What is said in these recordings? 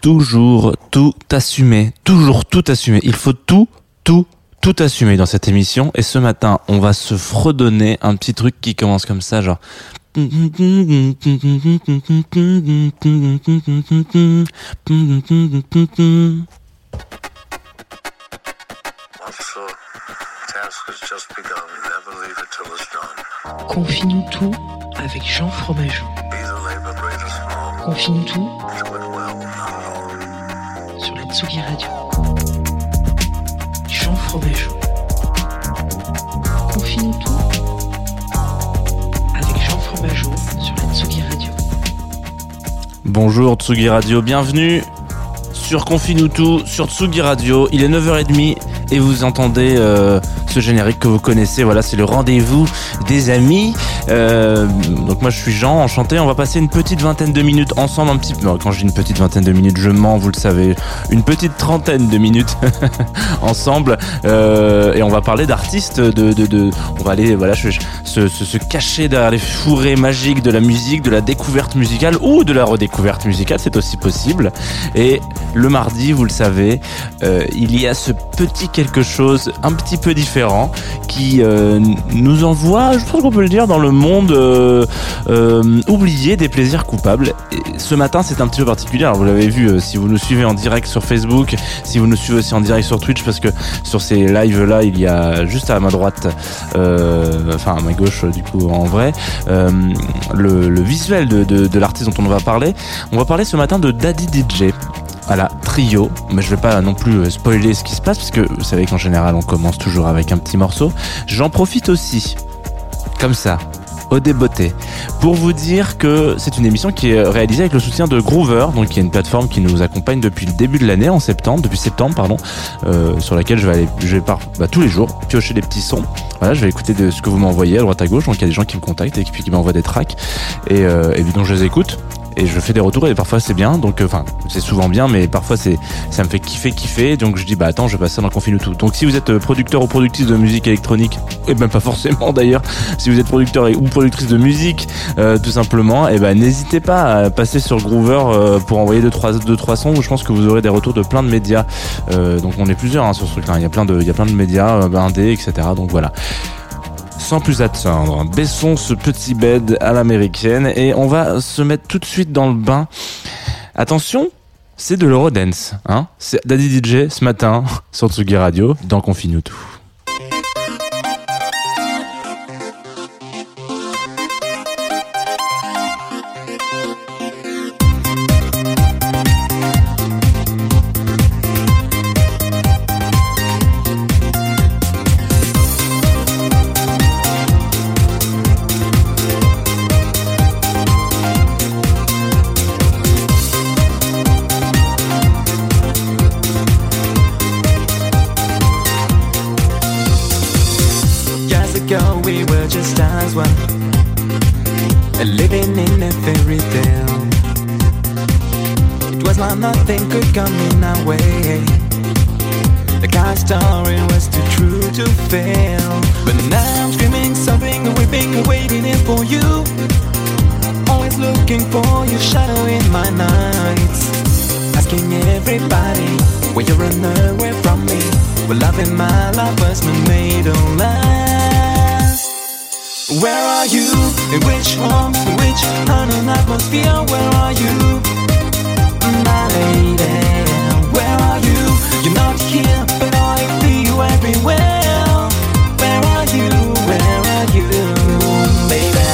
Toujours tout assumer, toujours tout assumer. Il faut tout, tout, tout assumer dans cette émission. Et ce matin, on va se fredonner un petit truc qui commence comme ça, genre. Confie-nous tout avec Jean Fromageau. Confie-nous tout sur la Tsugi Radio. Jean Fromageau. Confie-nous tout avec Jean Fromageau sur la Tsugi Radio. Bonjour Tsugi Radio, bienvenue sur Confine-nous tout, sur Tsugi Radio. Il est 9h30 et vous entendez euh, ce générique que vous connaissez. Voilà, c'est le rendez-vous des amis. Euh, donc moi je suis Jean, enchanté. On va passer une petite vingtaine de minutes ensemble, un petit peu. Quand je dis une petite vingtaine de minutes, je mens, vous le savez. Une petite trentaine de minutes ensemble Euh, et on va parler d'artistes. De, de, on va aller voilà se, se, cacher derrière les fourrés magiques de la musique, de la découverte musicale ou de la redécouverte musicale, c'est aussi possible. Et le mardi, vous le savez, il y a ce petit quelque chose un petit peu différent qui euh, nous envoie, je pense qu'on peut le dire, dans le monde euh, euh, oublié des plaisirs coupables. Ce matin, c'est un petit peu particulier. Vous l'avez vu, si vous nous suivez en direct sur Facebook, si vous nous suivez aussi en direct sur Twitch, parce que sur ces lives-là, il y a juste à ma droite, enfin à ma gauche, du coup, en vrai, le, visuel de l'artiste dont on va parler. On va parler ce matin de Daddy DJ. Voilà, trio, mais je vais pas non plus euh, spoiler ce qui se passe, parce que vous savez qu'en général on commence toujours avec un petit morceau. J'en profite aussi, comme ça, au débeauté, pour vous dire que c'est une émission qui est réalisée avec le soutien de Groover, donc qui est une plateforme qui nous accompagne depuis le début de l'année, en septembre, depuis septembre, pardon, euh, sur laquelle je vais aller, je vais bah, tous les jours piocher des petits sons. Voilà, je vais écouter de ce que vous m'envoyez à droite à gauche, donc il y a des gens qui me contactent et puis qui m'envoient des tracks, et, euh, et donc je les écoute et je fais des retours et parfois c'est bien donc euh, enfin c'est souvent bien mais parfois c'est ça me fait kiffer kiffer donc je dis bah attends je vais passer ça dans Confine tout. Donc si vous êtes euh, producteur ou productrice de musique électronique et même pas forcément d'ailleurs si vous êtes producteur ou productrice de musique euh, tout simplement et ben n'hésitez pas à passer sur Groover euh, pour envoyer deux trois deux trois sons où je pense que vous aurez des retours de plein de médias. Euh, donc on est plusieurs hein, sur ce truc là il y a plein de il y a plein de médias euh, indés etc donc voilà sans plus attendre, baissons ce petit bed à l'américaine et on va se mettre tout de suite dans le bain. Attention, c'est de l'Eurodance, hein. C'est Daddy DJ ce matin sur Tsugi Radio dans Confine. It was like nothing could come in our way The kind story was too true to fail But now I'm screaming we've been waiting here for you Always looking for your shadow in my nights Asking everybody Where you run away from me Well loving my life was made of last Where are you? In which home? In which unknown atmosphere? Where are you? Where are you? You're not here, but I feel you everywhere. Where are you? Where are you, baby?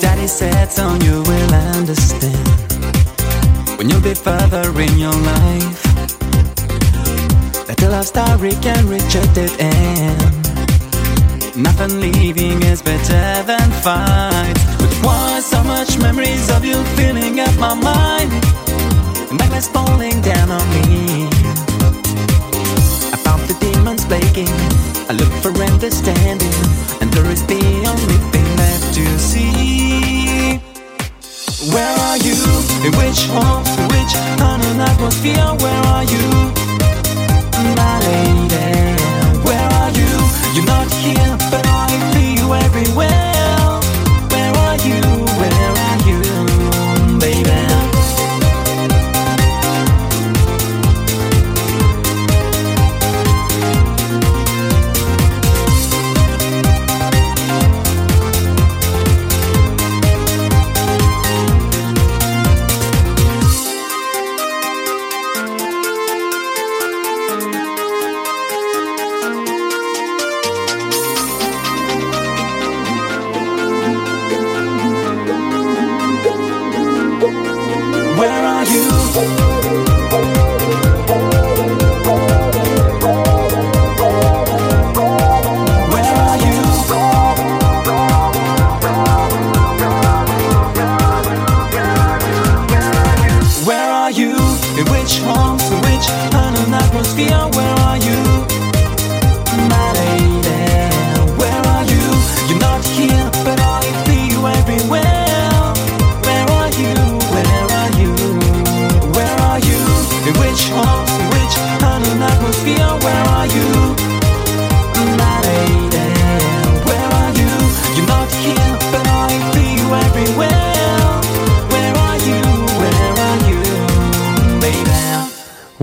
Daddy said soon you will understand when you'll be further in your life. That love story can reach a dead end. Nothing leaving is better than fight. But why so much memories of you filling up my mind? Nightmares falling down on me. I found the demons plaguing. I look for understanding, and there is the only thing left to see. Where are you? In which home? In which unknown atmosphere? Where are you? My lady,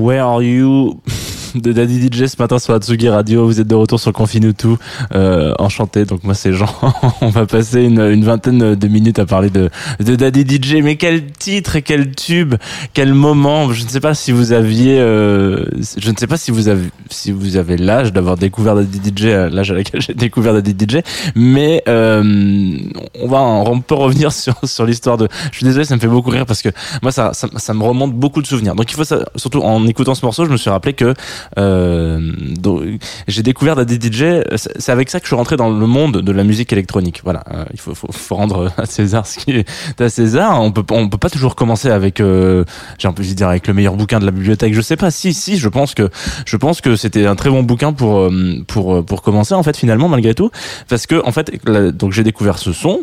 Where are you de Daddy DJ ce matin sur Atsugi Radio. Vous êtes de retour sur Confinutu. Euh, enchanté. Donc moi c'est Jean. On va passer une, une vingtaine de minutes à parler de, de Daddy DJ. Mais quel titre et quel tube, quel moment. Je ne sais pas si vous aviez, euh, je ne sais pas si vous avez, si vous avez l'âge d'avoir découvert Daddy DJ, à l'âge à laquelle j'ai découvert Daddy DJ. Mais euh, on va, on peut revenir sur sur l'histoire de. Je suis désolé, ça me fait beaucoup rire parce que moi ça, ça, ça me remonte beaucoup de souvenirs. Donc il faut ça, surtout en écoutant ce morceau, je me suis rappelé que euh, j'ai découvert Daddy DJ. C'est avec ça que je suis rentré dans le monde de la musique électronique. Voilà, euh, il faut, faut, faut, rendre à César ce qui est à César. On peut, on peut pas toujours commencer avec, euh, j'ai envie de dire avec le meilleur bouquin de la bibliothèque. Je sais pas. Si, si, je pense que, je pense que c'était un très bon bouquin pour, euh, pour, pour commencer en fait finalement malgré tout, parce que en fait, donc j'ai découvert ce son.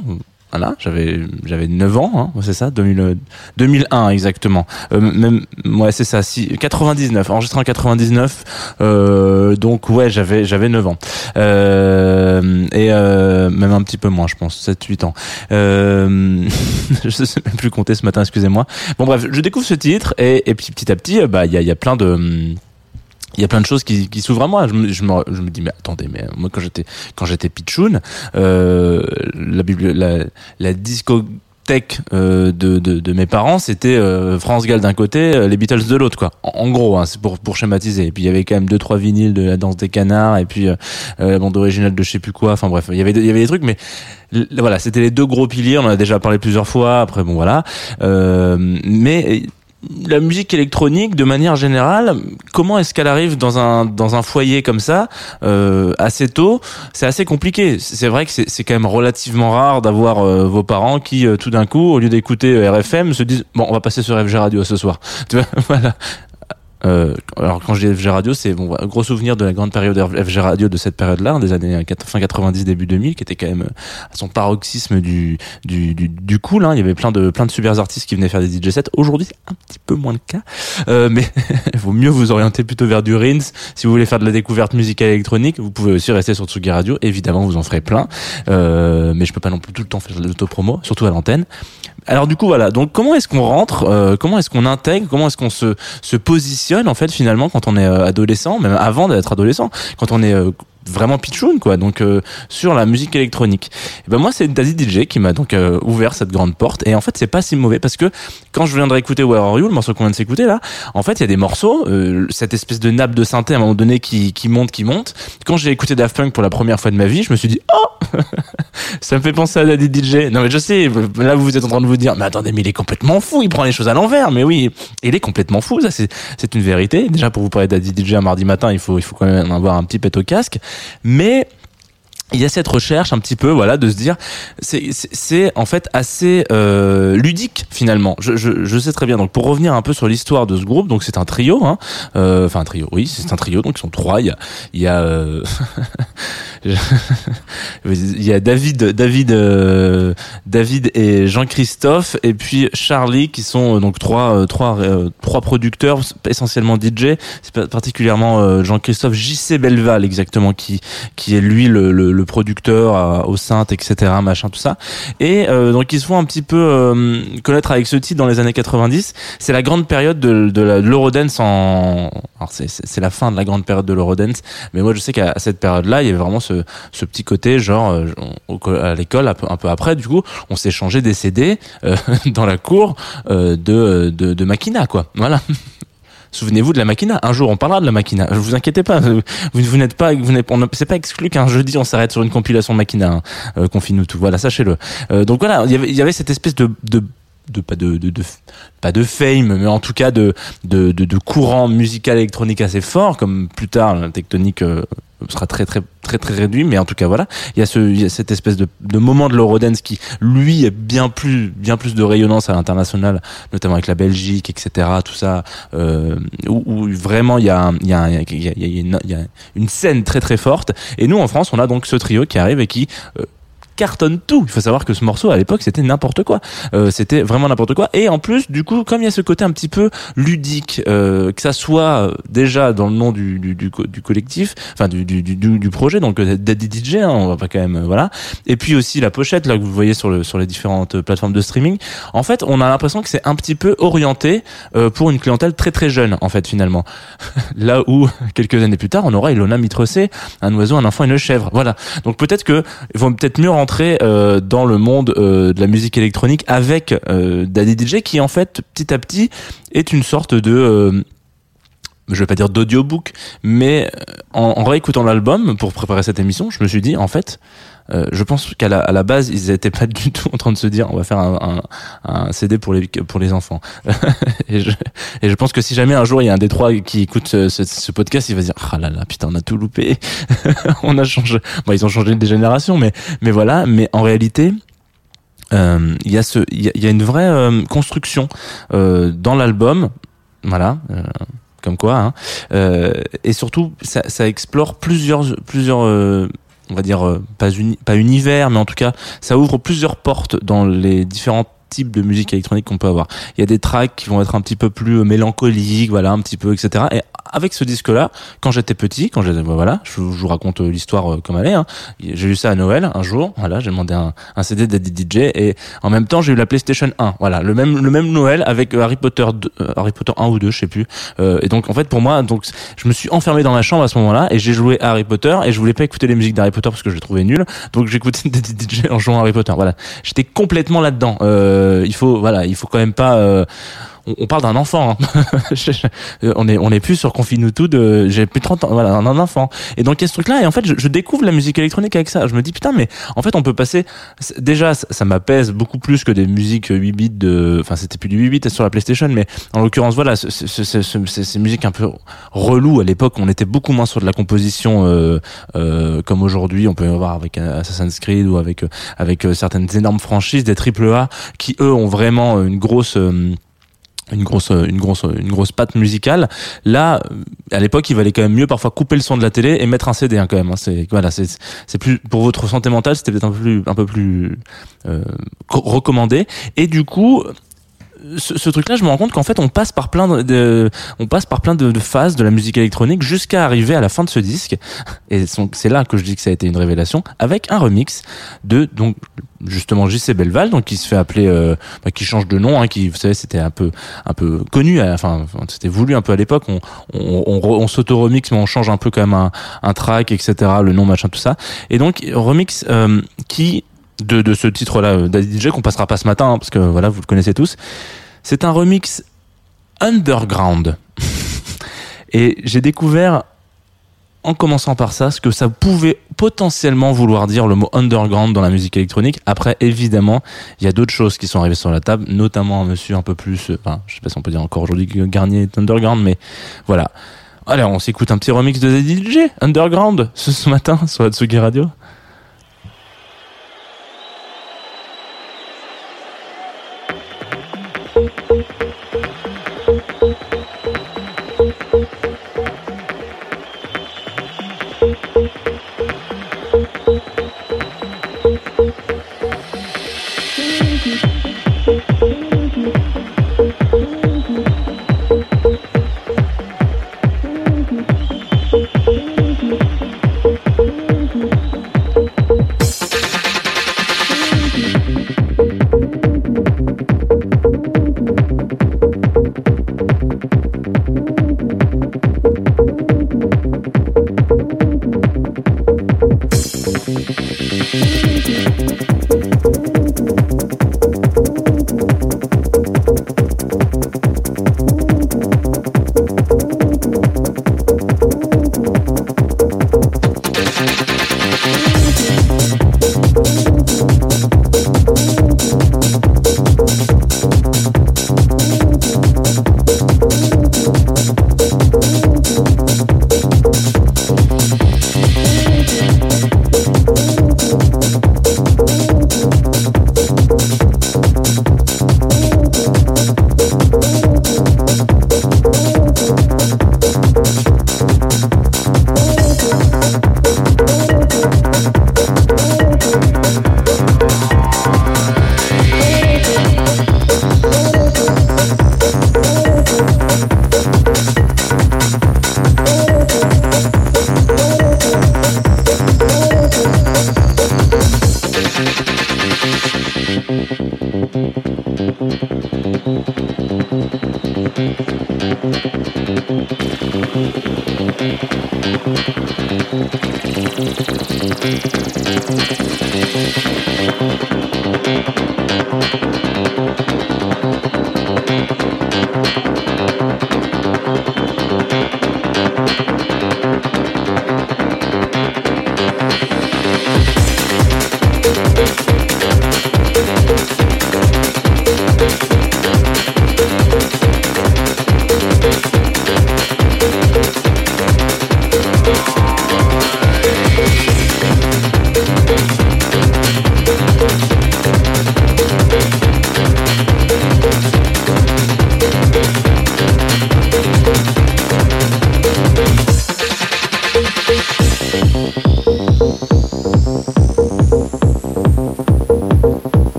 Voilà, j'avais j'avais 9 ans, hein, c'est ça, 2000, 2001 exactement. Euh, même ouais, c'est ça, si 99, enregistré en 99. Euh, donc ouais, j'avais j'avais 9 ans. Euh, et euh, même un petit peu moins, je pense, 7 8 ans. Euh, je sais même plus compter ce matin, excusez-moi. Bon bref, je découvre ce titre et et puis petit à petit bah il y a il y a plein de il y a plein de choses qui, qui s'ouvrent à moi. Je me, je, me, je me dis mais attendez, mais moi quand j'étais quand j'étais pitchoun, euh, la, la la discothèque euh, de, de, de mes parents, c'était euh, France Gall d'un côté, euh, les Beatles de l'autre quoi. En, gros, hein, c'est pour pour schématiser. Et puis il y avait quand même deux trois vinyles de la danse des canards et puis euh, euh, la bande originale de je sais plus quoi. Enfin bref, il y avait il y avait des trucs, mais voilà, c'était les deux gros piliers. On en a déjà parlé plusieurs fois. Après bon voilà, mais la musique électronique, de manière générale, comment est-ce qu'elle arrive dans un dans un foyer comme ça euh, assez tôt? C'est assez compliqué. C'est vrai que c'est quand même relativement rare d'avoir euh, vos parents qui euh, tout d'un coup, au lieu d'écouter euh, RFM, se disent bon, on va passer sur FG Radio ce soir. Tu vois, voilà. Euh, alors quand je dis FG Radio, c'est bon, gros souvenir de la grande période FG Radio de cette période-là, hein, des années 4 fin 90 début 2000, qui était quand même euh, à son paroxysme du du du, du cool. Hein. Il y avait plein de plein de super artistes qui venaient faire des DJ sets. Aujourd'hui, c'est un petit peu moins le cas, euh, mais il vaut mieux vous orienter plutôt vers du Rins. Si vous voulez faire de la découverte musicale électronique, vous pouvez aussi rester sur Tsugi Radio. Évidemment, vous en ferez plein, euh, mais je peux pas non plus tout le temps faire de l'autopromo, surtout à l'antenne. Alors du coup voilà, donc comment est-ce qu'on rentre, euh, comment est-ce qu'on intègre, comment est-ce qu'on se, se positionne en fait finalement quand on est euh, adolescent, même avant d'être adolescent, quand on est euh, vraiment pitchoun quoi. Donc euh, sur la musique électronique. Et ben moi c'est Daddy DJ qui m'a donc euh, ouvert cette grande porte. Et en fait c'est pas si mauvais parce que quand je viendrai écouter Where Are You, le morceau qu'on vient de s'écouter là, en fait il y a des morceaux, euh, cette espèce de nappe de synthé à un moment donné qui, qui monte, qui monte. Quand j'ai écouté Daft Punk pour la première fois de ma vie, je me suis dit oh ça me fait penser à Daddy DJ. Non mais je sais, là vous êtes en train de vous dire mais attendez mais il est complètement fou, il prend les choses à l'envers. Mais oui, il est complètement fou, ça c'est c'est une vérité. Déjà pour vous parler de Daddy DJ un mardi matin, il faut il faut quand même avoir un petit pet au casque. Mais il y a cette recherche un petit peu voilà de se dire c'est c'est- en fait assez euh, ludique finalement. Je, je, je sais très bien. Donc pour revenir un peu sur l'histoire de ce groupe donc c'est un trio hein. Euh, enfin un trio oui c'est un trio. Donc ils sont trois. Il y a il y a euh, il y a David David euh, David et Jean-Christophe et puis Charlie qui sont euh, donc trois euh, trois trois producteurs essentiellement DJ c'est particulièrement Jean-Christophe JC Belval exactement qui qui est lui le, le, le producteur euh, au synth etc machin tout ça. Et euh, donc ils se font un petit peu euh, connaître avec ce titre dans les années 90 c'est la grande période de, de l'Eurodance en alors c'est la fin de la grande période de l'Eurodance. Mais moi je sais qu'à cette période là il y avait vraiment ce ce petit côté genre à l'école un peu, un peu après du coup on s'est changé des CD dans la cour de, de de Makina quoi. Voilà Souvenez-vous de la Makina. Un jour, on parlera de la Makina. Vous inquiétez pas. Vous, vous n'êtes pas, vous n'êtes, on c'est pas exclu qu'un jeudi on s'arrête sur une compilation Makina. Hein, euh, Confine-nous tout. Voilà, sachez-le. Euh, donc voilà, il y avait, il y avait cette espèce de, de de pas de, de, de pas de fame mais en tout cas de de, de, de courant musical électronique assez fort comme plus tard la tectonique euh, sera très très très très réduit mais en tout cas voilà. Il y a ce il y a cette espèce de, de moment de l'Eurodance qui lui est bien plus bien plus de rayonnance à l'international notamment avec la Belgique etc tout ça euh, où, où vraiment il y a il y a y a, une, y a une scène très très forte. Et nous en France on a donc ce trio qui arrive et qui euh, cartonne tout. Il faut savoir que ce morceau à l'époque c'était n'importe quoi. Euh, c'était vraiment n'importe quoi. Et en plus, du coup, comme il y a ce côté un petit peu ludique, euh, que ça soit euh, déjà dans le nom du, du, du, du collectif, enfin du, du, du, projet, donc euh, Daddy DJ, hein, on va pas quand même, euh, voilà. Et puis aussi la pochette là que vous voyez sur le sur les différentes euh, plateformes de streaming. En fait, on a l'impression que c'est un petit peu orienté euh, pour une clientèle très très jeune, en fait finalement. là où quelques années plus tard, on aura Ilona Mitrocé, un oiseau, un enfant, et une chèvre. Voilà. Donc peut-être que vont peut-être mieux euh, dans le monde euh, de la musique électronique avec euh, Daddy DJ qui en fait petit à petit est une sorte de je vais pas dire d'audiobook, mais en, en réécoutant l'album pour préparer cette émission, je me suis dit en fait, euh, je pense qu'à la, à la base, ils étaient pas du tout en train de se dire on va faire un, un, un CD pour les pour les enfants. et, je, et je pense que si jamais un jour il y a un des trois qui écoute ce, ce, ce podcast, il va se dire ah là là putain on a tout loupé, on a changé. Bon ils ont changé des générations, mais mais voilà. Mais en réalité, euh, il y a ce y a, y a une vraie euh, construction euh, dans l'album, voilà. euh, comme quoi, hein. Euh, et surtout ça, ça explore plusieurs plusieurs euh, on va dire euh, pas uni, pas univers mais en tout cas ça ouvre plusieurs portes dans les différents types de musique électronique qu'on peut avoir. Il y a des tracks qui vont être un petit peu plus euh, mélancoliques, voilà, un petit peu, etc. Et avec ce disque-là, quand j'étais petit, quand j'étais, voilà, je, vous- raconte euh, l'histoire euh, comme elle est. Hein. J'ai eu ça à Noël un jour, voilà, j'ai demandé un, un CD de Daddy DJ et en même temps j'ai eu la PlayStation 1, voilà, le même le même Noël avec Harry Potter 2, euh, Harry Potter 1 ou 2, je sais plus. Euh, et donc en fait pour moi, donc je me suis enfermé dans ma chambre à ce moment-là et j'ai joué à Harry Potter et je voulais pas écouter les musiques d'Harry Potter parce que je les trouvais nulles, donc j'écoutais Daddy DJ en jouant à Harry Potter. Voilà, j'étais complètement là-dedans. Il faut voilà, il faut quand même pas euh, on, on parle d'un enfant. hein. On est on est plus sur Confine-nous tout de j'ai plus de 30 ans voilà, un enfant. Et donc il y a ce truc là et en fait je, découvre la musique électronique avec ça. Je me dis putain mais en fait on peut passer déjà ça, m'apaise beaucoup plus que des musiques 8 bits de enfin c'était plus du 8 bits sur la PlayStation mais en l'occurrence voilà ce- ce- ce- ce- ce- ces, musiques un peu relou à l'époque on était beaucoup moins sur de la composition euh, euh, comme aujourd'hui on peut y voir avec euh, Assassin's Creed ou avec avec certaines énormes franchises des triple qui eux ont vraiment une grosse une grosse une grosse une grosse patte musicale là euh, à l'époque il valait quand même mieux parfois couper le son de la télé et mettre un CD hein, quand même hein. c'est voilà c'est c'est plus pour votre santé mentale c'était peut-être un peu plus un peu plus euh, co- recommandé et du coup ce, ce truc-là, je me rends compte qu'en fait, on passe par plein de, on passe par plein de, de phases de la musique électronique jusqu'à arriver à la fin de ce disque. Et c'est là que je dis que ça a été une révélation avec un remix de donc justement JC Belval, donc qui se fait appeler, euh, bah, qui change de nom, hein, qui vous savez c'était un peu un peu connu, à- enfin c'était voulu un peu à l'époque. On on, on, re- on s'auto-remix, mais on change un peu quand même un, un track, etc. Le nom, machin, tout ça. Et donc remix euh, qui de, de ce titre-là, euh, DJ, qu'on passera pas ce matin, hein, parce que voilà, vous le connaissez tous. C'est un remix underground. Et j'ai découvert, en commençant par ça, ce que ça pouvait potentiellement vouloir dire le mot underground dans la musique électronique. Après, évidemment, il y a d'autres choses qui sont arrivées sur la table, notamment un monsieur un peu plus, euh, enfin, je sais pas si on peut dire encore aujourd'hui que Garnier est underground, mais voilà. Allez, on s'écoute un petit remix de DJ, underground, ce, ce matin, sur Atsugi Radio.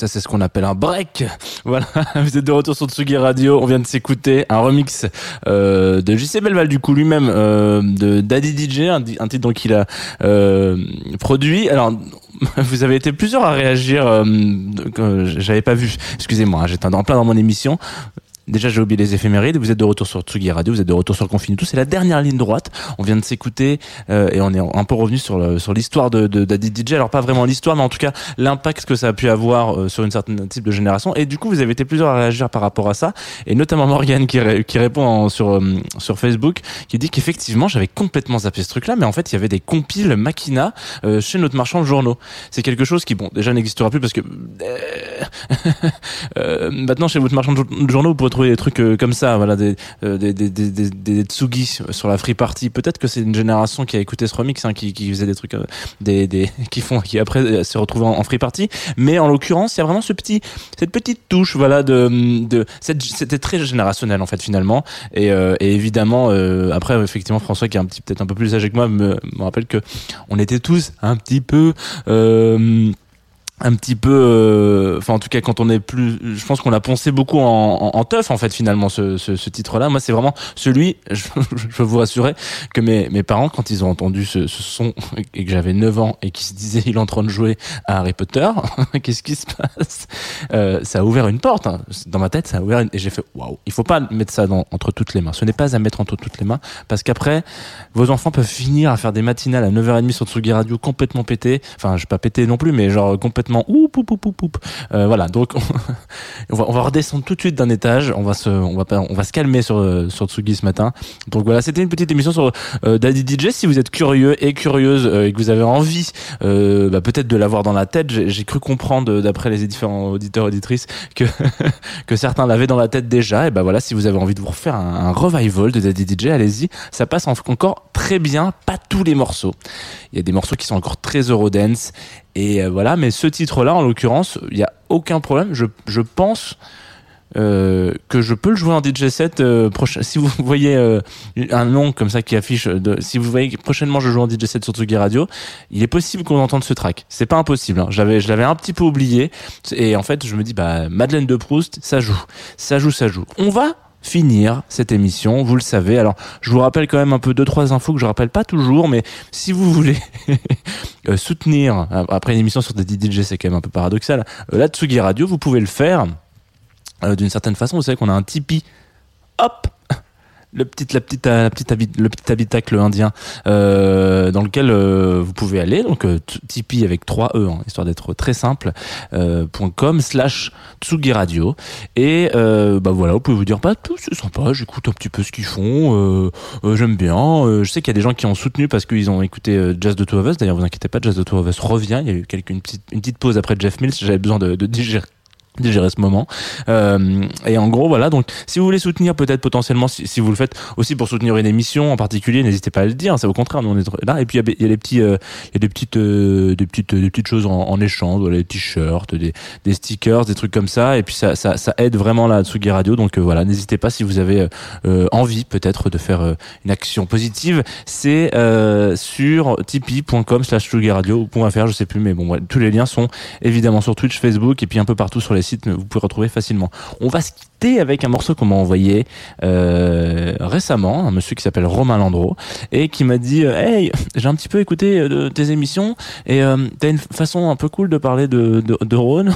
Ça c'est ce qu'on appelle un break. Voilà, vous êtes de retour sur Tsugi Radio. On vient de s'écouter un remix euh, de JC Belval du coup lui-même euh, de Daddy DJ, un, titre donc qu'il a euh, produit. Alors vous avez été plusieurs à réagir. J'avais pas vu. Excusez-moi, hein, j'étais en plein dans mon émission. Déjà, j'ai oublié les éphémérides. Vous êtes de retour sur Tsugi Radio, vous êtes de retour sur Confine tout. C'est la dernière ligne droite. On vient de s'écouter euh, et on est un peu revenu sur le, sur l'histoire de, de DJ. Alors pas vraiment l'histoire, mais en tout cas l'impact que ça a pu avoir euh, sur une certaine type de génération. Et du coup, vous avez été plusieurs à réagir par rapport à ça, et notamment Morgan qui, qui répond en- sur euh, sur Facebook, qui dit qu'effectivement j'avais complètement zappé ce truc-là, mais en fait il y avait des compiles Makina euh, chez notre marchand de journaux. C'est quelque chose qui bon déjà n'existera plus parce que euh, euh, maintenant chez votre marchand de journaux vous pouvez trouver des trucs euh, comme ça, voilà des euh, des des sur la free party. Peut-être que c'est une génération qui a écouté ce remix, hein, qui faisait des trucs euh, des qui font qui après euh, se retrouvent en, free party. Mais en l'occurrence, il y a vraiment cette petite touche, voilà de c'était très générationnel en fait finalement. Et, évidemment après effectivement François qui est un petit peut-être un peu plus âgé que moi me, rappelle que on était tous un petit peu un petit peu euh, enfin en tout cas quand on est plus je pense qu'on l'a poncé beaucoup en, en, en teuf en fait finalement ce, ce, ce titre là moi c'est vraiment celui je, je peux vous rassurer que mes, mes parents quand ils ont entendu ce, ce son et que j'avais 9 ans et qu'ils se disaient il est en train de jouer à Harry Potter qu'est-ce qui se passe? Euh, ça a ouvert une porte hein. dans ma tête ça a ouvert une... et j'ai fait waouh. Il faut pas mettre ça dans, entre toutes les mains. Ce n'est pas à mettre entre toutes les mains parce qu'après vos enfants peuvent finir à faire des matinales à 9h30 sur Tsugi Radio complètement pété enfin je pas pété non plus mais genre complètement oup oup euh, voilà donc on va, redescendre tout de suite d'un étage. On va se on va on va se calmer sur euh, sur Tsugi ce matin. Donc voilà c'était une petite émission sur euh, Daddy DJ si vous êtes curieux et curieuse et que vous avez envie bah, peut-être de l'avoir dans la tête j'ai cru comprendre d'après les différents auditeurs auditrices que que certains l'avaient dans la tête déjà. Et bah voilà si vous avez envie de vous refaire un, un revival de Daddy DJ allez-y. Ça passe en- encore très bien pas tous les morceaux. Il y a des morceaux qui sont encore très Eurodance et euh, voilà mais ce titre là en l'occurrence il y a aucun problème je, je pense euh, que je peux le jouer en DJ set euh, prochain. Si vous voyez un nom comme ça qui affiche, si vous voyez que prochainement je joue en DJ set sur Tsugi Radio, il est possible qu'on entende ce track. C'est pas impossible. hein. J'avais, je l'avais un petit peu oublié et en fait je me dis bah Madeleine de Proust, ça joue, ça joue, ça joue. On va finir cette émission, vous le savez. Alors, je vous rappelle quand même un peu deux trois infos que je rappelle pas toujours, mais si vous voulez euh, soutenir après une émission sur des DJ, c'est quand même un peu paradoxal. Euh, la Tsugi Radio, vous pouvez le faire euh, d'une certaine façon. Vous savez qu'on a un Tipeee. Hop le petit, la petite, la petite le petit habitacle indien euh, dans lequel euh, vous pouvez aller. Donc euh, Tipeee avec 3 e hein, histoire d'être très simple euh, .com slash Tsugi Radio. Et euh, bah voilà vous pouvez vous dire bah c'est sympa j'écoute un petit peu ce qu'ils font euh, euh, j'aime bien euh, je sais qu'il y a des gens qui ont soutenu parce qu'ils ont écouté euh, Jazz de Two of Us. D'ailleurs vous inquiétez pas Jazz de Two of Us revient. Il y a eu quelques, une, petite, une petite pause après Jeff Mills. J'avais besoin de, de digérer digérer ce moment. Euh, et en gros voilà donc si vous voulez soutenir peut-être potentiellement si, vous le faites aussi pour soutenir une émission en particulier n'hésitez pas à le dire c'est au contraire nous on là. Et puis il y a- des petits euh, y a des petites euh, des petites des petites choses en, échange voilà, des t-shirts des, des stickers des trucs comme ça. Et puis ça ça, aide vraiment la Tsugi Radio. Donc euh, voilà n'hésitez pas si vous avez envie peut-être de faire une action positive. C'est sur tipeee.com slash Tsugi Radio ou .fr je sais plus mais bon tous les liens sont évidemment sur Twitch, Facebook et puis un peu partout sur les vous pouvez retrouver facilement. On va se quitter avec un morceau qu'on m'a envoyé euh, récemment, un monsieur qui s'appelle Romain Landreau et qui m'a dit euh, Hey, j'ai un petit peu écouté euh, tes émissions et t'as une façon un peu cool de parler de, de, de Rhône.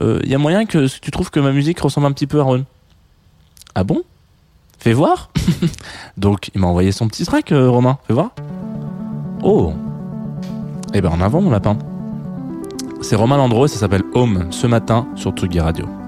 Il y a moyen que tu trouves que ma musique ressemble un petit peu à Rhône. Ah bon? Fais voir Donc il m'a envoyé son petit track, Romain. Fais voir. Oh Eh ben en avant mon lapin. C'est Romain Landreau ça s'appelle Home ce matin sur Tsugi Radio.